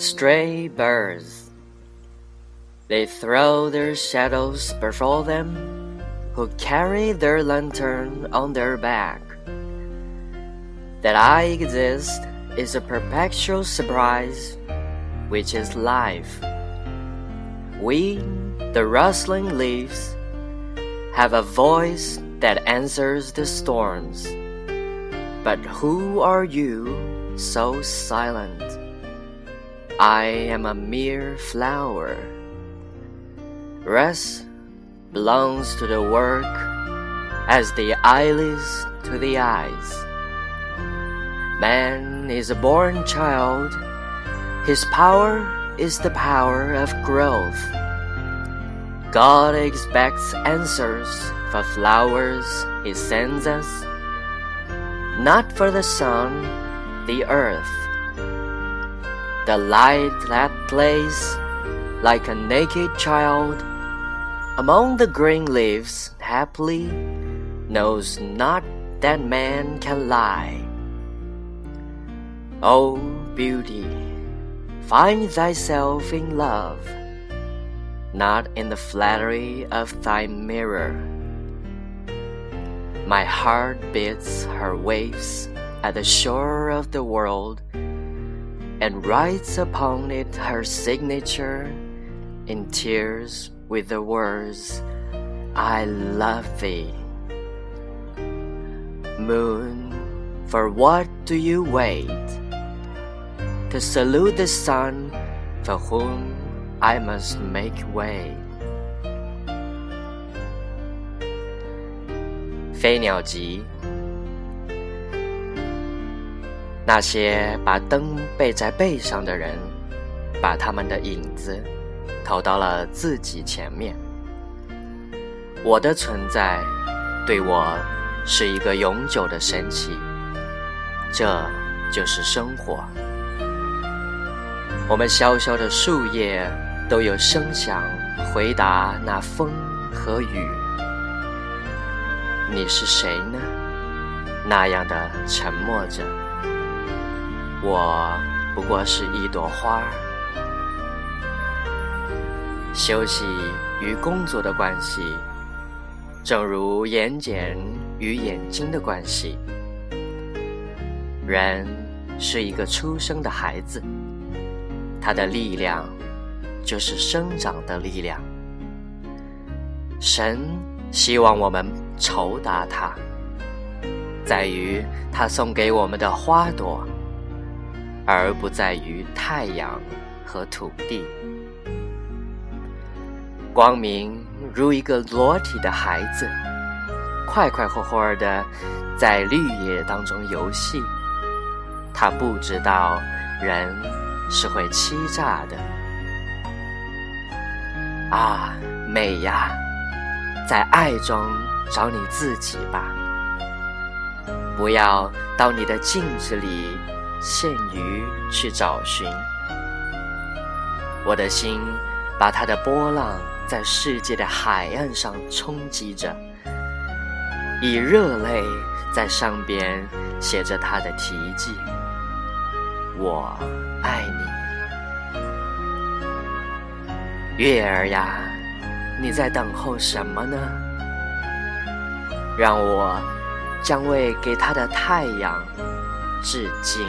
Stray birds. They throw their shadows before them, who carry their lantern on their back. That I exist is a perpetual surprise, which is life. We, the rustling leaves, have a voice that answers the storms. But who are you so silent? I am a mere flower. Rest belongs to the work as the eyelids to the eyes. Man is a born child. His power is the power of growth. God expects answers for flowers he sends us, not for the sun, the earth. The light that plays like a naked child among the green leaves happily knows not that man can lie. O beauty, find thyself in love, not in the flattery of thy mirror. My heart beats her waves at the shore of the world and writes upon it her signature in tears with the words, I love thee. Moon, for what do you wait? To salute the sun for whom I must make way. 飞鸟集， 那些把灯背在背上的人，把他们的影子投到了自己前面。我的存在，对我是一个永久的神奇。这就是生活。我们萧萧的树叶都有声响回答那风和雨。你是谁呢？那样的沉默着。我不过是一朵花。休息与工作的关系，正如眼睑与眼睛的关系。人是一个出生的孩子，他的力量就是生长的力量。神希望我们酬答他，在于他送给我们的花朵，而不在于太阳和土地。光明如一个裸体的孩子，快快活活的在绿野当中游戏。他不知道人是会欺诈的。啊，美呀，在爱中找你自己吧，不要到你的镜子里现鱼去找寻。我的心把它的波浪在世界的海岸上冲击着，以热泪在上边写着它的题记。我爱你，月儿呀，你在等候什么呢？让我将为给它的太阳致敬。